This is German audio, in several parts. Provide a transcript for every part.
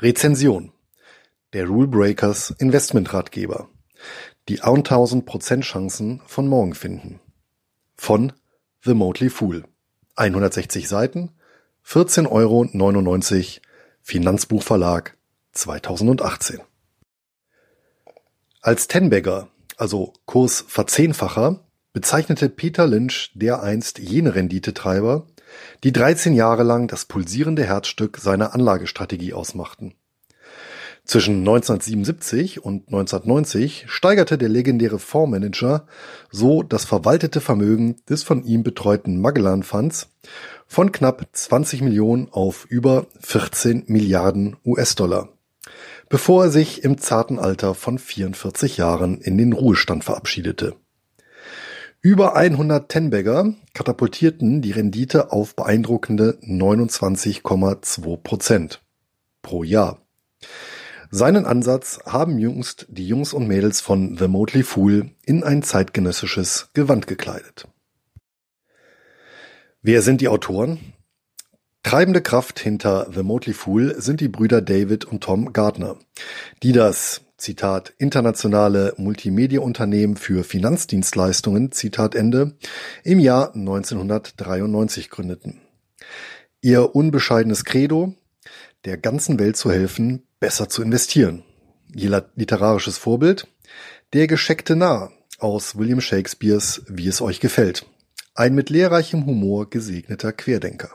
Rezension. Der Rule Breakers Investmentratgeber. Die 1000% Chancen von morgen finden. Von The Motley Fool. 160 Seiten. 14,99 Euro Finanzbuchverlag 2018 Als Tenbagger, also Kursverzehnfacher, bezeichnete Peter Lynch dereinst jene Renditetreiber, die 13 Jahre lang das pulsierende Herzstück seiner Anlagestrategie ausmachten. Zwischen 1977 und 1990 steigerte der legendäre Fondsmanager so das verwaltete Vermögen des von ihm betreuten Magellan Funds von knapp 20 Millionen auf über 14 Milliarden US-Dollar, bevor er sich im zarten Alter von 44 Jahren in den Ruhestand verabschiedete. Über 100 Tenbagger katapultierten die Rendite auf beeindruckende 29,2 Prozent pro Jahr. Seinen Ansatz haben jüngst die Jungs und Mädels von The Motley Fool in ein zeitgenössisches Gewand gekleidet. Wer sind die Autoren? Treibende Kraft hinter The Motley Fool sind die Brüder David und Tom Gardner, die das Zitat, internationale Multimedia-Unternehmen für Finanzdienstleistungen, Zitat Ende, im Jahr 1993 gründeten. Ihr unbescheidenes Credo, der ganzen Welt zu helfen, besser zu investieren. Ihr literarisches Vorbild, der gescheckte Narr aus William Shakespeares Wie es euch gefällt. Ein mit lehrreichem Humor gesegneter Querdenker.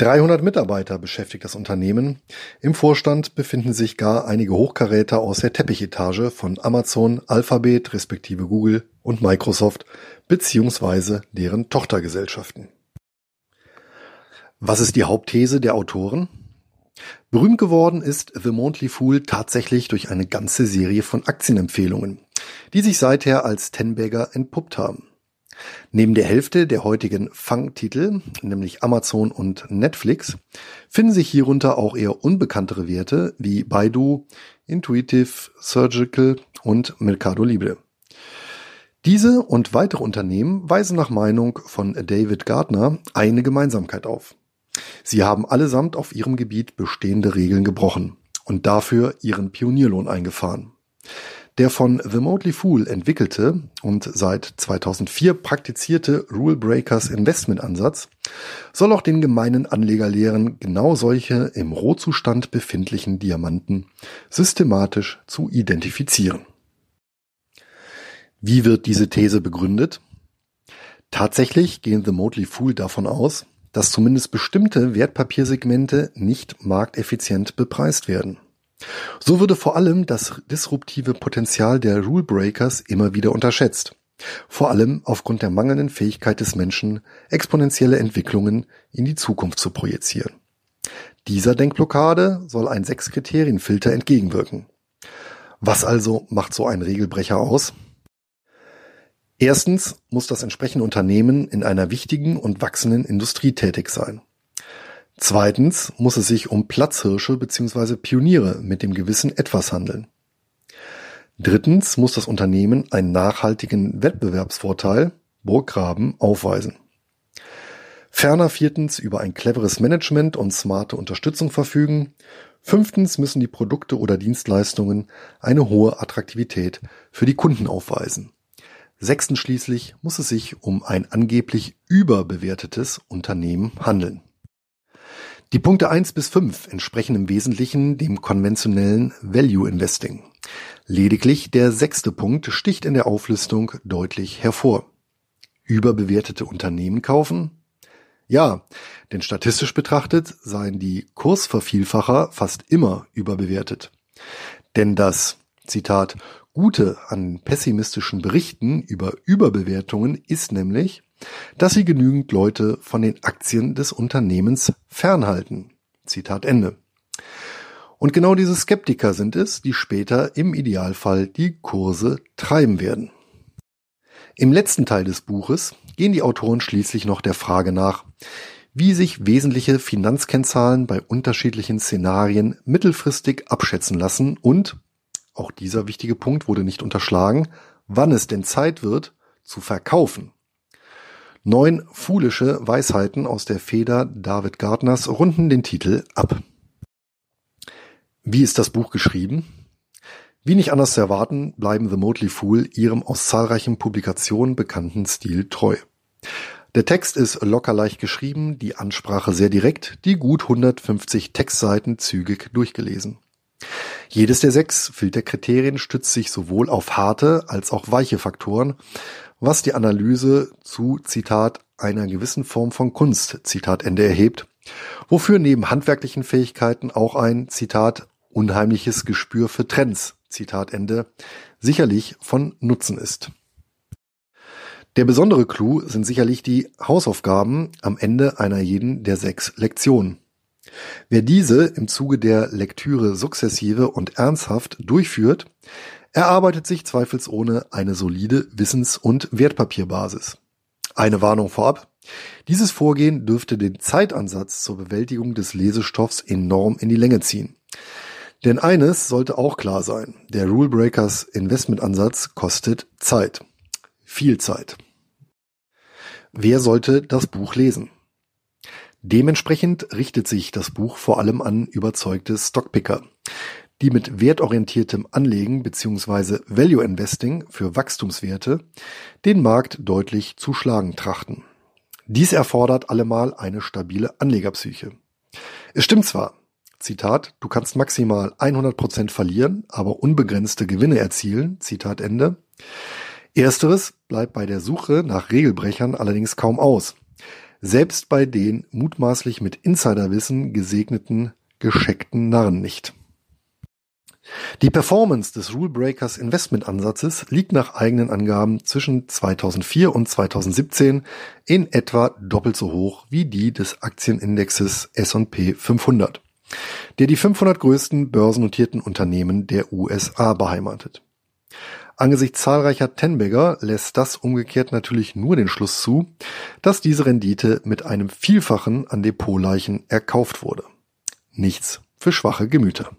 300 Mitarbeiter beschäftigt das Unternehmen. Im Vorstand befinden sich gar einige Hochkaräter aus der Teppichetage von Amazon, Alphabet respektive Google und Microsoft beziehungsweise deren Tochtergesellschaften. Was ist die Hauptthese der Autoren? Berühmt geworden ist The Monthly Fool tatsächlich durch eine ganze Serie von Aktienempfehlungen, die sich seither als Tenbagger entpuppt haben. Neben der Hälfte der heutigen Fang-Titel, nämlich Amazon und Netflix, finden sich hierunter auch eher unbekanntere Werte wie Baidu, Intuitive Surgical und Mercado Libre. Diese und weitere Unternehmen weisen nach Meinung von David Gardner eine Gemeinsamkeit auf. Sie haben allesamt auf ihrem Gebiet bestehende Regeln gebrochen und dafür ihren Pionierlohn eingefahren. Der von The Motley Fool entwickelte und seit 2004 praktizierte Rule Breakers Investment Ansatz soll auch den gemeinen Anleger lehren, genau solche im Rohzustand befindlichen Diamanten systematisch zu identifizieren. Wie wird diese These begründet? Tatsächlich gehen The Motley Fool davon aus, dass zumindest bestimmte Wertpapiersegmente nicht markteffizient bepreist werden. So würde vor allem das disruptive Potenzial der Rule Breakers immer wieder unterschätzt. Vor allem aufgrund der mangelnden Fähigkeit des Menschen, exponentielle Entwicklungen in die Zukunft zu projizieren. Dieser Denkblockade soll ein Sechs-Kriterien-Filter entgegenwirken. Was also macht so ein Regelbrecher aus? Erstens muss das entsprechende Unternehmen in einer wichtigen und wachsenden Industrie tätig sein. Zweitens muss es sich um Platzhirsche bzw. Pioniere mit dem gewissen Etwas handeln. Drittens muss das Unternehmen einen nachhaltigen Wettbewerbsvorteil Burggraben aufweisen. Ferner viertens über ein cleveres Management und smarte Unterstützung verfügen. Fünftens müssen die Produkte oder Dienstleistungen eine hohe Attraktivität für die Kunden aufweisen. Sechstens schließlich muss es sich um ein angeblich überbewertetes Unternehmen handeln. Die Punkte eins bis fünf entsprechen im Wesentlichen dem konventionellen Value Investing. Lediglich der sechste Punkt sticht in der Auflistung deutlich hervor. Überbewertete Unternehmen kaufen? Ja, denn statistisch betrachtet seien die Kursvervielfacher fast immer überbewertet. Denn das, Zitat, Gute an pessimistischen Berichten über Überbewertungen ist nämlich, dass sie genügend Leute von den Aktien des Unternehmens fernhalten. Zitat Ende. Und genau diese Skeptiker sind es, die später im Idealfall die Kurse treiben werden. Im letzten Teil des Buches gehen die Autoren schließlich noch der Frage nach, wie sich wesentliche Finanzkennzahlen bei unterschiedlichen Szenarien mittelfristig abschätzen lassen und, auch dieser wichtige Punkt wurde nicht unterschlagen, wann es denn Zeit wird, zu verkaufen. Neun foolische Weisheiten aus der Feder David Gardners runden den Titel ab. Wie ist das Buch geschrieben? Wie nicht anders zu erwarten, bleiben The Motley Fool ihrem aus zahlreichen Publikationen bekannten Stil treu. Der Text ist locker leicht geschrieben, die Ansprache sehr direkt, die gut 150 Textseiten zügig durchgelesen. Jedes der sechs Filterkriterien stützt sich sowohl auf harte als auch weiche Faktoren, was die Analyse zu, Zitat, einer gewissen Form von Kunst, Zitat Ende erhebt, wofür neben handwerklichen Fähigkeiten auch ein, Zitat, unheimliches Gespür für Trends, Zitat Ende, sicherlich von Nutzen ist. Der besondere Clou sind sicherlich die Hausaufgaben am Ende einer jeden der sechs Lektionen. Wer diese im Zuge der Lektüre sukzessive und ernsthaft durchführt, erarbeitet sich zweifelsohne eine solide Wissens- und Wertpapierbasis. Eine Warnung vorab. Dieses Vorgehen dürfte den Zeitansatz zur Bewältigung des Lesestoffs enorm in die Länge ziehen. Denn eines sollte auch klar sein. Der Rulebreakers Investmentansatz kostet Zeit viel Zeit. Wer sollte das Buch lesen? Dementsprechend richtet sich das Buch vor allem an überzeugte Stockpicker, die mit wertorientiertem Anlegen bzw. Value Investing für Wachstumswerte den Markt deutlich zu schlagen trachten. Dies erfordert allemal eine stabile Anlegerpsyche. Es stimmt zwar, Zitat, du kannst maximal 100% verlieren, aber unbegrenzte Gewinne erzielen, Zitat Ende. Ersteres bleibt bei der Suche nach Regelbrechern allerdings kaum aus. Selbst bei den mutmaßlich mit Insiderwissen gesegneten gescheckten Narren nicht. Die Performance des Rulebreakers Investmentansatzes liegt nach eigenen Angaben zwischen 2004 und 2017 in etwa doppelt so hoch wie die des Aktienindexes S&P 500, der die 500 größten börsennotierten Unternehmen der USA beheimatet. Angesichts zahlreicher Tenbagger lässt das umgekehrt natürlich nur den Schluss zu, dass diese Rendite mit einem Vielfachen an Depotleichen erkauft wurde. Nichts für schwache Gemüter.